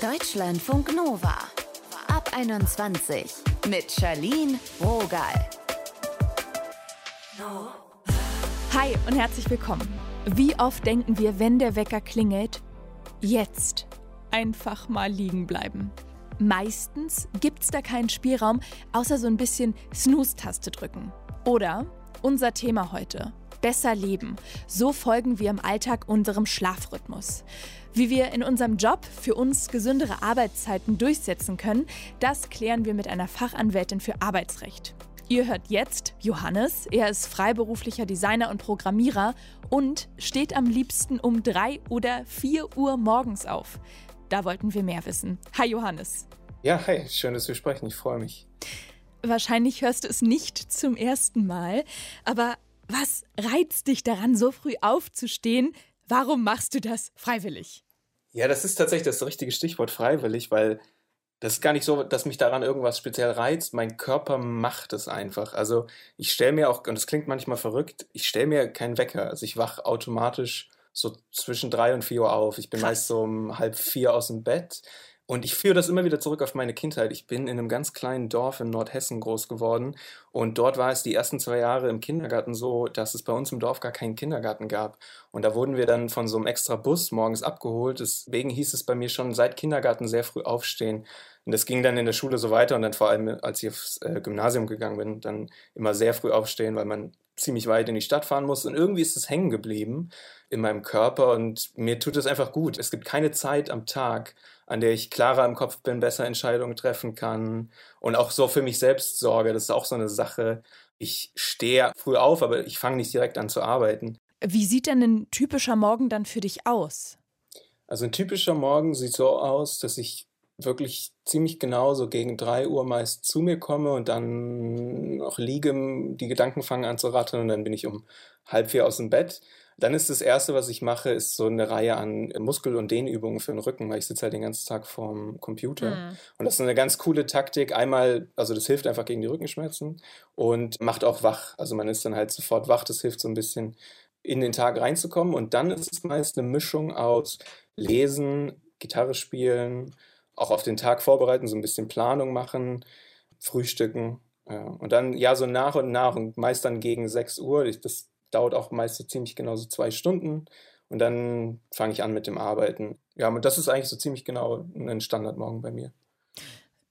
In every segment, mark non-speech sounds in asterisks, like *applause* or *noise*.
Deutschlandfunk Nova. Ab 21 mit Charlene Rogal. Hi und herzlich willkommen. Wie oft denken wir, wenn der Wecker klingelt, jetzt einfach mal liegen bleiben? Meistens gibt's da keinen Spielraum, außer so ein bisschen Snooze-Taste drücken. Oder unser Thema heute. Besser leben. So folgen wir im Alltag unserem Schlafrhythmus. Wie wir in unserem Job für uns gesündere Arbeitszeiten durchsetzen können, das klären wir mit einer Fachanwältin für Arbeitsrecht. Ihr hört jetzt Johannes. Er ist freiberuflicher Designer und Programmierer und steht am liebsten um drei oder vier Uhr morgens auf. Da wollten wir mehr wissen. Hi Johannes. Ja, hi, schön, dass wir sprechen. Ich freue mich. Wahrscheinlich hörst du es nicht zum ersten Mal, aber was reizt dich daran, so früh aufzustehen? Warum machst du das freiwillig? Ja, das ist tatsächlich das richtige Stichwort freiwillig, weil das ist gar nicht so, dass mich daran irgendwas speziell reizt. Mein Körper macht es einfach. Also ich stelle mir auch, und das klingt manchmal verrückt, ich stelle mir keinen Wecker. Also ich wache automatisch so zwischen drei und vier Uhr auf. Ich bin Krass. meist so um halb vier aus dem Bett. Und ich führe das immer wieder zurück auf meine Kindheit. Ich bin in einem ganz kleinen Dorf in Nordhessen groß geworden. Und dort war es die ersten zwei Jahre im Kindergarten so, dass es bei uns im Dorf gar keinen Kindergarten gab. Und da wurden wir dann von so einem extra Bus morgens abgeholt. Deswegen hieß es bei mir schon seit Kindergarten sehr früh aufstehen. Und das ging dann in der Schule so weiter und dann vor allem, als ich aufs äh, Gymnasium gegangen bin, dann immer sehr früh aufstehen, weil man ziemlich weit in die Stadt fahren muss. Und irgendwie ist es hängen geblieben in meinem Körper und mir tut es einfach gut. Es gibt keine Zeit am Tag, an der ich klarer im Kopf bin, besser Entscheidungen treffen kann und auch so für mich selbst sorge. Das ist auch so eine Sache. Ich stehe früh auf, aber ich fange nicht direkt an zu arbeiten. Wie sieht denn ein typischer Morgen dann für dich aus? Also ein typischer Morgen sieht so aus, dass ich wirklich ziemlich genau so gegen drei Uhr meist zu mir komme und dann noch liege, die Gedanken fangen an zu rattern und dann bin ich um halb vier aus dem Bett. Dann ist das Erste, was ich mache, ist so eine Reihe an Muskel- und Dehnübungen für den Rücken, weil ich sitze halt den ganzen Tag vorm Computer. Mhm. Und das ist eine ganz coole Taktik. Einmal, also das hilft einfach gegen die Rückenschmerzen und macht auch wach. Also man ist dann halt sofort wach. Das hilft so ein bisschen in den Tag reinzukommen. Und dann ist es meist eine Mischung aus Lesen, Gitarre spielen, auch auf den Tag vorbereiten, so ein bisschen Planung machen, frühstücken. Und dann ja so nach und nach und meist dann gegen 6 Uhr. Das dauert auch meist so ziemlich genau so zwei Stunden und dann fange ich an mit dem Arbeiten. Ja, und das ist eigentlich so ziemlich genau ein Standardmorgen bei mir.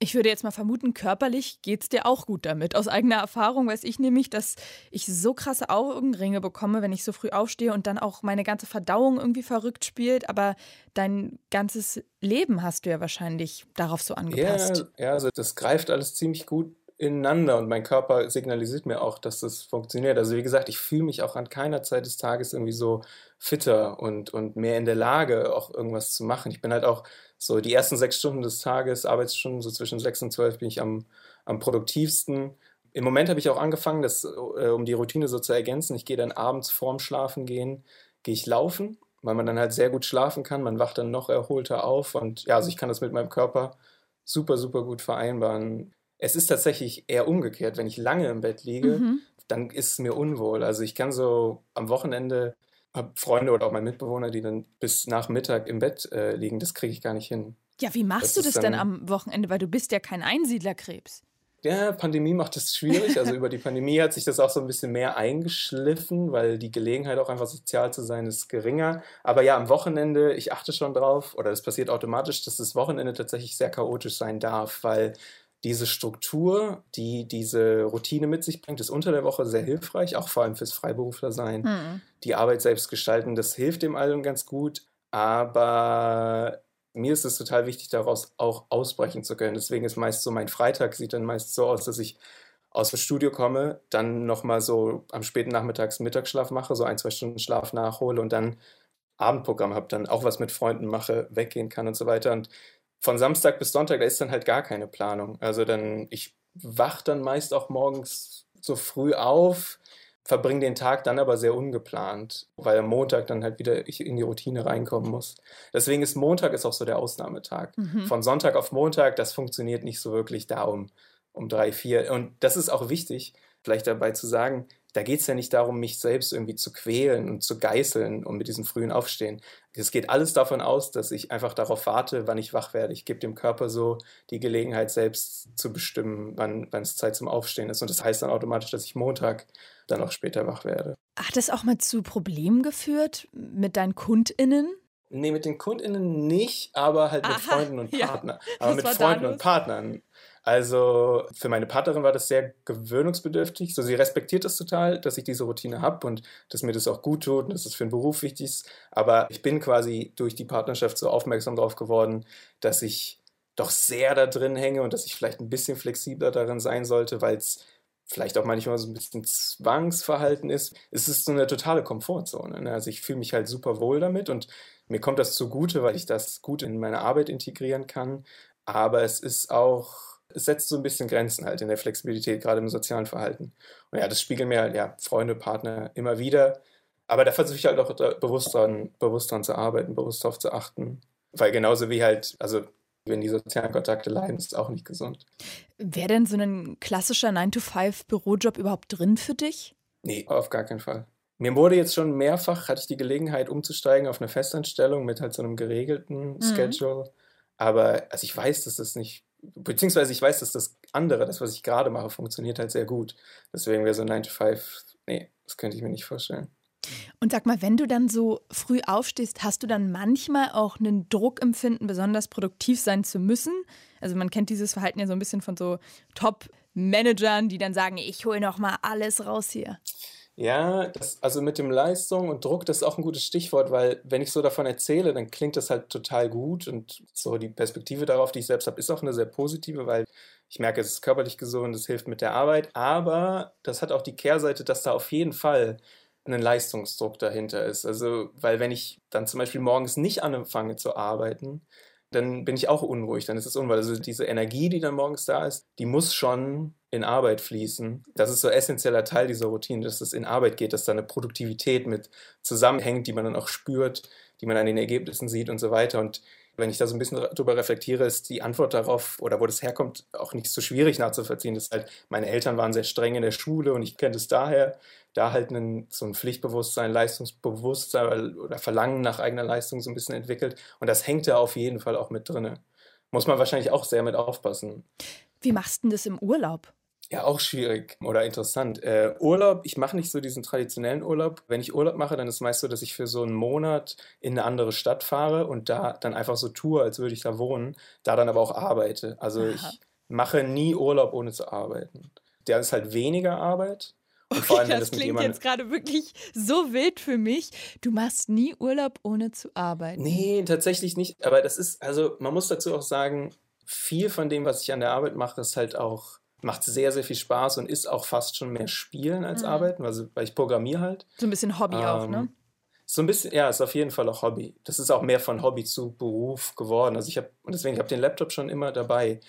Ich würde jetzt mal vermuten, körperlich geht es dir auch gut damit. Aus eigener Erfahrung weiß ich nämlich, dass ich so krasse Augenringe bekomme, wenn ich so früh aufstehe und dann auch meine ganze Verdauung irgendwie verrückt spielt. Aber dein ganzes Leben hast du ja wahrscheinlich darauf so angepasst. Ja, ja also das greift alles ziemlich gut ineinander und mein Körper signalisiert mir auch, dass das funktioniert. Also wie gesagt, ich fühle mich auch an keiner Zeit des Tages irgendwie so fitter und, und mehr in der Lage, auch irgendwas zu machen. Ich bin halt auch so die ersten sechs Stunden des Tages, Arbeitsstunden, so zwischen sechs und zwölf bin ich am, am produktivsten. Im Moment habe ich auch angefangen, das, äh, um die Routine so zu ergänzen. Ich gehe dann abends vorm Schlafen gehen, gehe ich laufen, weil man dann halt sehr gut schlafen kann. Man wacht dann noch erholter auf und ja, also ich kann das mit meinem Körper super, super gut vereinbaren. Es ist tatsächlich eher umgekehrt. Wenn ich lange im Bett liege, mhm. dann ist es mir unwohl. Also ich kann so am Wochenende, habe Freunde oder auch meine Mitbewohner, die dann bis nach Mittag im Bett äh, liegen. Das kriege ich gar nicht hin. Ja, wie machst das du das denn am Wochenende? Weil du bist ja kein Einsiedlerkrebs. Ja, Pandemie macht es schwierig. Also über die Pandemie hat sich das auch so ein bisschen mehr eingeschliffen, weil die Gelegenheit auch einfach sozial zu sein ist geringer. Aber ja, am Wochenende, ich achte schon drauf, oder es passiert automatisch, dass das Wochenende tatsächlich sehr chaotisch sein darf, weil diese Struktur, die diese Routine mit sich bringt, ist unter der Woche sehr hilfreich, auch vor allem fürs Freiberuflersein. Mhm. Die Arbeit selbst gestalten, das hilft dem allen ganz gut, aber mir ist es total wichtig, daraus auch ausbrechen zu können. Deswegen ist meist so, mein Freitag sieht dann meist so aus, dass ich aus dem Studio komme, dann nochmal so am späten Nachmittags Mittagsschlaf mache, so ein, zwei Stunden Schlaf nachhole und dann Abendprogramm habe, dann auch was mit Freunden mache, weggehen kann und so weiter. Und von Samstag bis Sonntag, da ist dann halt gar keine Planung. Also dann, ich wach dann meist auch morgens so früh auf, verbringe den Tag dann aber sehr ungeplant, weil am Montag dann halt wieder ich in die Routine reinkommen muss. Deswegen ist Montag ist auch so der Ausnahmetag. Mhm. Von Sonntag auf Montag, das funktioniert nicht so wirklich da um, um drei, vier. Und das ist auch wichtig, vielleicht dabei zu sagen, da geht es ja nicht darum, mich selbst irgendwie zu quälen und zu geißeln und mit diesem frühen Aufstehen. Es geht alles davon aus, dass ich einfach darauf warte, wann ich wach werde. Ich gebe dem Körper so die Gelegenheit, selbst zu bestimmen, wann, wann es Zeit zum Aufstehen ist. Und das heißt dann automatisch, dass ich Montag dann auch später wach werde. Hat das auch mal zu Problemen geführt mit deinen KundInnen? Nee, mit den KundInnen nicht, aber halt mit Aha, Freunden und Partnern. Ja. Aber mit Freunden und Partnern. Also für meine Partnerin war das sehr gewöhnungsbedürftig. So, sie respektiert das total, dass ich diese Routine habe und dass mir das auch gut tut und dass es für den Beruf wichtig ist. Aber ich bin quasi durch die Partnerschaft so aufmerksam darauf geworden, dass ich doch sehr da drin hänge und dass ich vielleicht ein bisschen flexibler darin sein sollte, weil es vielleicht auch manchmal so ein bisschen Zwangsverhalten ist. Es ist so eine totale Komfortzone. Ne? Also ich fühle mich halt super wohl damit und mir kommt das zugute, weil ich das gut in meine Arbeit integrieren kann. Aber es ist auch, es setzt so ein bisschen Grenzen halt in der Flexibilität, gerade im sozialen Verhalten. Und ja, das spiegeln mir halt, ja, Freunde, Partner immer wieder. Aber da versuche ich halt auch bewusst dran, bewusst dran zu arbeiten, bewusst darauf zu achten. Weil genauso wie halt, also wenn die sozialen Kontakte leiden, ist es auch nicht gesund. Wäre denn so ein klassischer 9-to-5-Bürojob überhaupt drin für dich? Nee, auf gar keinen Fall. Mir wurde jetzt schon mehrfach, hatte ich die Gelegenheit umzusteigen auf eine Festanstellung mit halt so einem geregelten mhm. Schedule. Aber also ich weiß, dass das nicht, beziehungsweise ich weiß, dass das andere, das, was ich gerade mache, funktioniert halt sehr gut. Deswegen wäre so 9 to 5, nee, das könnte ich mir nicht vorstellen. Und sag mal, wenn du dann so früh aufstehst, hast du dann manchmal auch einen Druck empfinden, besonders produktiv sein zu müssen? Also man kennt dieses Verhalten ja so ein bisschen von so Top-Managern, die dann sagen, ich hole noch mal alles raus hier. Ja, das, also mit dem Leistung und Druck, das ist auch ein gutes Stichwort, weil wenn ich so davon erzähle, dann klingt das halt total gut und so die Perspektive darauf, die ich selbst habe, ist auch eine sehr positive, weil ich merke, es ist körperlich gesund, es hilft mit der Arbeit, aber das hat auch die Kehrseite, dass da auf jeden Fall ein Leistungsdruck dahinter ist. Also, weil wenn ich dann zum Beispiel morgens nicht anfange zu arbeiten, dann bin ich auch unruhig, dann ist es unruhig. Also diese Energie, die dann morgens da ist, die muss schon in Arbeit fließen. Das ist so ein essentieller Teil dieser Routine, dass es in Arbeit geht, dass da eine Produktivität mit zusammenhängt, die man dann auch spürt, die man an den Ergebnissen sieht und so weiter. Und wenn ich da so ein bisschen drüber reflektiere, ist die Antwort darauf oder wo das herkommt auch nicht so schwierig nachzuvollziehen. Das ist halt, meine Eltern waren sehr streng in der Schule und ich kenne es daher, da halt einen, so ein Pflichtbewusstsein, Leistungsbewusstsein oder Verlangen nach eigener Leistung so ein bisschen entwickelt. Und das hängt da auf jeden Fall auch mit drin. Muss man wahrscheinlich auch sehr mit aufpassen. Wie machst du denn das im Urlaub? Ja, auch schwierig oder interessant. Äh, Urlaub, ich mache nicht so diesen traditionellen Urlaub. Wenn ich Urlaub mache, dann ist es meist so, dass ich für so einen Monat in eine andere Stadt fahre und da dann einfach so tue, als würde ich da wohnen, da dann aber auch arbeite. Also Aha. ich mache nie Urlaub, ohne zu arbeiten. Der ist halt weniger Arbeit. Und okay, vor allem, das, das klingt jetzt gerade wirklich so wild für mich. Du machst nie Urlaub, ohne zu arbeiten. Nee, tatsächlich nicht. Aber das ist, also man muss dazu auch sagen, viel von dem, was ich an der Arbeit mache, ist halt auch macht sehr, sehr viel Spaß und ist auch fast schon mehr Spielen als mhm. Arbeiten, also, weil ich programmiere halt. So ein bisschen Hobby ähm, auch, ne? So ein bisschen, ja, ist auf jeden Fall auch Hobby. Das ist auch mehr von Hobby zu Beruf geworden. Also ich habe, und deswegen, ich habe den Laptop schon immer dabei.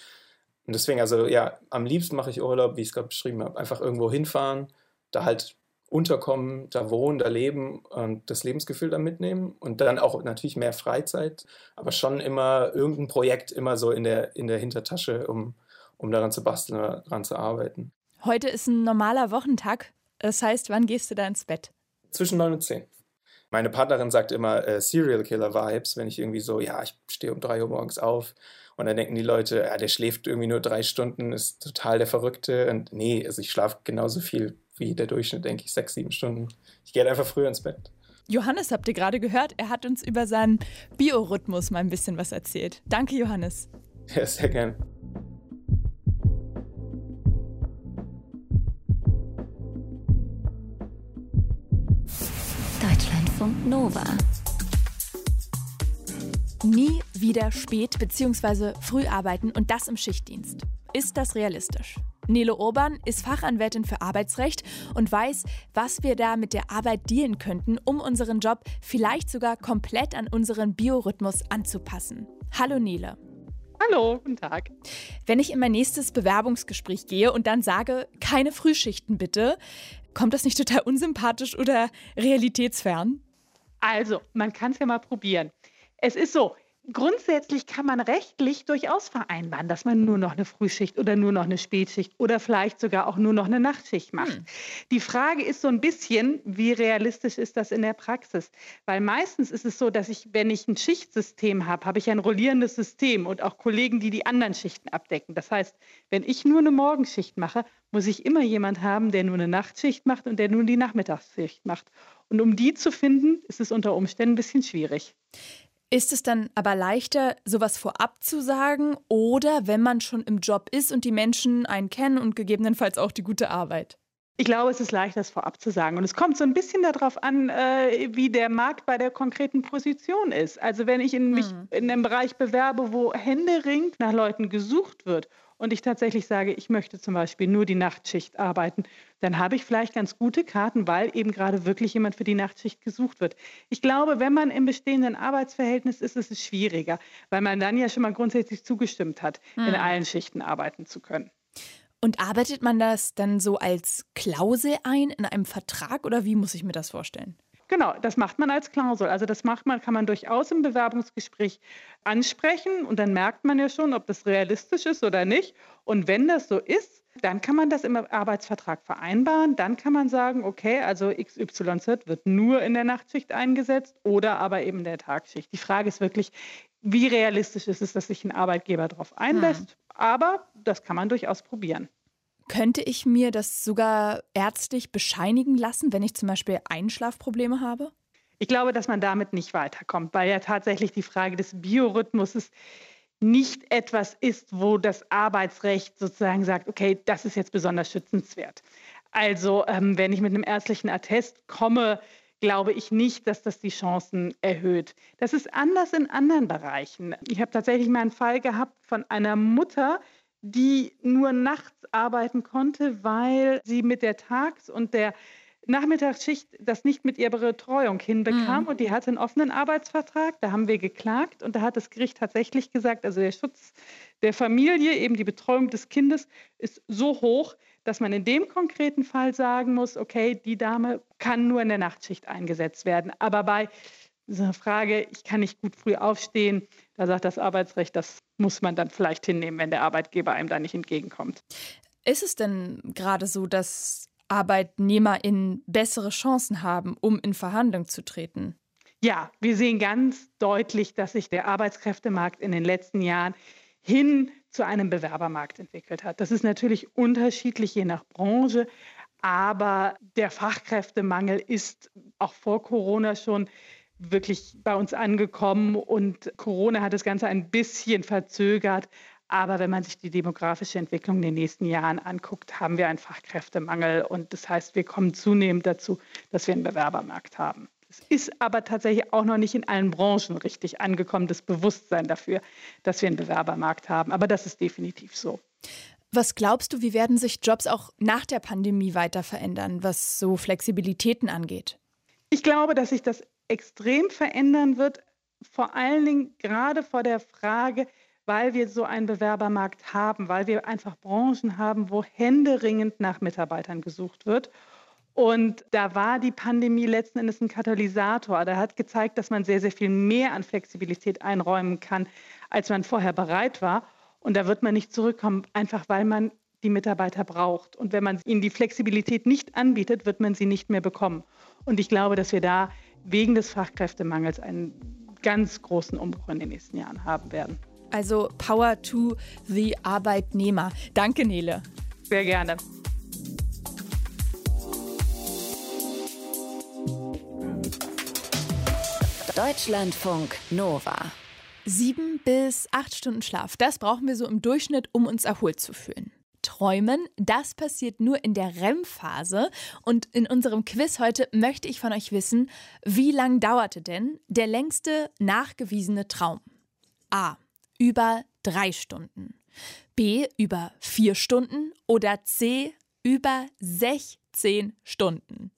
Und deswegen, also ja, am liebsten mache ich Urlaub, wie ich es gerade beschrieben habe. Einfach irgendwo hinfahren, da halt unterkommen, da wohnen, da leben und das Lebensgefühl da mitnehmen und dann auch natürlich mehr Freizeit, aber schon immer irgendein Projekt immer so in der, in der Hintertasche, um, um daran zu basteln oder daran zu arbeiten. Heute ist ein normaler Wochentag. Das heißt, wann gehst du da ins Bett? Zwischen 9 und 10. Meine Partnerin sagt immer äh, Serial Killer Vibes, wenn ich irgendwie so, ja, ich stehe um 3 Uhr morgens auf und dann denken die Leute, ja, der schläft irgendwie nur drei Stunden, ist total der Verrückte. Und nee, also ich schlafe genauso viel wie der Durchschnitt, denke ich, sechs, sieben Stunden. Ich gehe halt einfach früher ins Bett. Johannes habt ihr gerade gehört, er hat uns über seinen Biorhythmus mal ein bisschen was erzählt. Danke, Johannes. Ja, sehr gern. Deutschlandfunk Nova. Nie wieder spät bzw. früh arbeiten und das im Schichtdienst. Ist das realistisch? Nele Urban ist Fachanwältin für Arbeitsrecht und weiß, was wir da mit der Arbeit dealen könnten, um unseren Job vielleicht sogar komplett an unseren Biorhythmus anzupassen. Hallo Nele. Hallo, guten Tag. Wenn ich in mein nächstes Bewerbungsgespräch gehe und dann sage, keine Frühschichten bitte, kommt das nicht total unsympathisch oder realitätsfern? Also, man kann es ja mal probieren. Es ist so, Grundsätzlich kann man rechtlich durchaus vereinbaren, dass man nur noch eine Frühschicht oder nur noch eine Spätschicht oder vielleicht sogar auch nur noch eine Nachtschicht macht. Hm. Die Frage ist so ein bisschen, wie realistisch ist das in der Praxis? Weil meistens ist es so, dass ich, wenn ich ein Schichtsystem habe, habe ich ein rollierendes System und auch Kollegen, die die anderen Schichten abdecken. Das heißt, wenn ich nur eine Morgenschicht mache, muss ich immer jemand haben, der nur eine Nachtschicht macht und der nur die Nachmittagsschicht macht. Und um die zu finden, ist es unter Umständen ein bisschen schwierig. Ist es dann aber leichter, sowas vorab zu sagen oder wenn man schon im Job ist und die Menschen einen kennen und gegebenenfalls auch die gute Arbeit? Ich glaube, es ist leichter, das vorab zu sagen. Und es kommt so ein bisschen darauf an, äh, wie der Markt bei der konkreten Position ist. Also wenn ich in mich hm. in einem Bereich bewerbe, wo händeringend nach Leuten gesucht wird und ich tatsächlich sage, ich möchte zum Beispiel nur die Nachtschicht arbeiten, dann habe ich vielleicht ganz gute Karten, weil eben gerade wirklich jemand für die Nachtschicht gesucht wird. Ich glaube, wenn man im bestehenden Arbeitsverhältnis ist, ist es schwieriger, weil man dann ja schon mal grundsätzlich zugestimmt hat, hm. in allen Schichten arbeiten zu können. Und arbeitet man das dann so als Klausel ein in einem Vertrag oder wie muss ich mir das vorstellen? Genau, das macht man als Klausel. Also das macht man, kann man durchaus im Bewerbungsgespräch ansprechen und dann merkt man ja schon, ob das realistisch ist oder nicht. Und wenn das so ist, dann kann man das im Arbeitsvertrag vereinbaren. Dann kann man sagen, okay, also XYZ wird nur in der Nachtschicht eingesetzt oder aber eben in der Tagschicht. Die Frage ist wirklich, wie realistisch ist es, dass sich ein Arbeitgeber darauf einlässt. Hm. Aber das kann man durchaus probieren. Könnte ich mir das sogar ärztlich bescheinigen lassen, wenn ich zum Beispiel Einschlafprobleme habe? Ich glaube, dass man damit nicht weiterkommt, weil ja tatsächlich die Frage des Biorhythmuses nicht etwas ist, wo das Arbeitsrecht sozusagen sagt, okay, das ist jetzt besonders schützenswert. Also ähm, wenn ich mit einem ärztlichen Attest komme, glaube ich nicht, dass das die Chancen erhöht. Das ist anders in anderen Bereichen. Ich habe tatsächlich mal einen Fall gehabt von einer Mutter, die nur nachts arbeiten konnte, weil sie mit der Tags- und der Nachmittagsschicht das nicht mit ihrer Betreuung hinbekam mhm. und die hatte einen offenen Arbeitsvertrag. Da haben wir geklagt und da hat das Gericht tatsächlich gesagt, also der Schutz der Familie, eben die Betreuung des Kindes ist so hoch, dass man in dem konkreten Fall sagen muss, okay, die Dame kann nur in der Nachtschicht eingesetzt werden. Aber bei dieser Frage, ich kann nicht gut früh aufstehen, da sagt das Arbeitsrecht, das muss man dann vielleicht hinnehmen, wenn der Arbeitgeber einem da nicht entgegenkommt. Ist es denn gerade so, dass ArbeitnehmerInnen bessere Chancen haben, um in Verhandlungen zu treten? Ja, wir sehen ganz deutlich, dass sich der Arbeitskräftemarkt in den letzten Jahren hin zu einem Bewerbermarkt entwickelt hat. Das ist natürlich unterschiedlich je nach Branche, aber der Fachkräftemangel ist auch vor Corona schon wirklich bei uns angekommen und Corona hat das Ganze ein bisschen verzögert. Aber wenn man sich die demografische Entwicklung in den nächsten Jahren anguckt, haben wir einen Fachkräftemangel. Und das heißt, wir kommen zunehmend dazu, dass wir einen Bewerbermarkt haben. Es ist aber tatsächlich auch noch nicht in allen Branchen richtig angekommen, das Bewusstsein dafür, dass wir einen Bewerbermarkt haben. Aber das ist definitiv so. Was glaubst du, wie werden sich Jobs auch nach der Pandemie weiter verändern, was so Flexibilitäten angeht? Ich glaube, dass sich das extrem verändern wird, vor allen Dingen gerade vor der Frage, weil wir so einen Bewerbermarkt haben, weil wir einfach Branchen haben, wo händeringend nach Mitarbeitern gesucht wird. Und da war die Pandemie letzten Endes ein Katalysator. Der hat gezeigt, dass man sehr, sehr viel mehr an Flexibilität einräumen kann, als man vorher bereit war. Und da wird man nicht zurückkommen, einfach weil man die Mitarbeiter braucht. Und wenn man ihnen die Flexibilität nicht anbietet, wird man sie nicht mehr bekommen. Und ich glaube, dass wir da wegen des Fachkräftemangels einen ganz großen Umbruch in den nächsten Jahren haben werden. Also Power to the Arbeitnehmer. Danke, Nele. Sehr gerne. Deutschlandfunk Nova. Sieben bis acht Stunden Schlaf, das brauchen wir so im Durchschnitt, um uns erholt zu fühlen. Träumen. Das passiert nur in der REM-Phase. Und in unserem Quiz heute möchte ich von euch wissen, wie lang dauerte denn der längste nachgewiesene Traum? A. Über drei Stunden. B. Über vier Stunden. Oder C. Über 16 Stunden.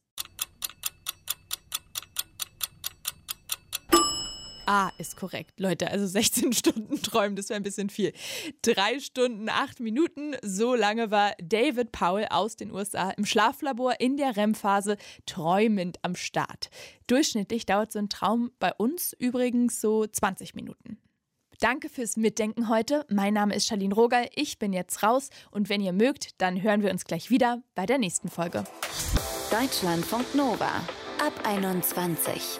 A ist korrekt, Leute. Also 16 *laughs* Stunden träumen, das wäre ein bisschen viel. Drei Stunden, acht Minuten, so lange war David Powell aus den USA im Schlaflabor in der REM-Phase träumend am Start. Durchschnittlich dauert so ein Traum bei uns übrigens so 20 Minuten. Danke fürs Mitdenken heute. Mein Name ist Charlene Rogal. Ich bin jetzt raus und wenn ihr mögt, dann hören wir uns gleich wieder bei der nächsten Folge. Deutschlandfunk Nova ab 21.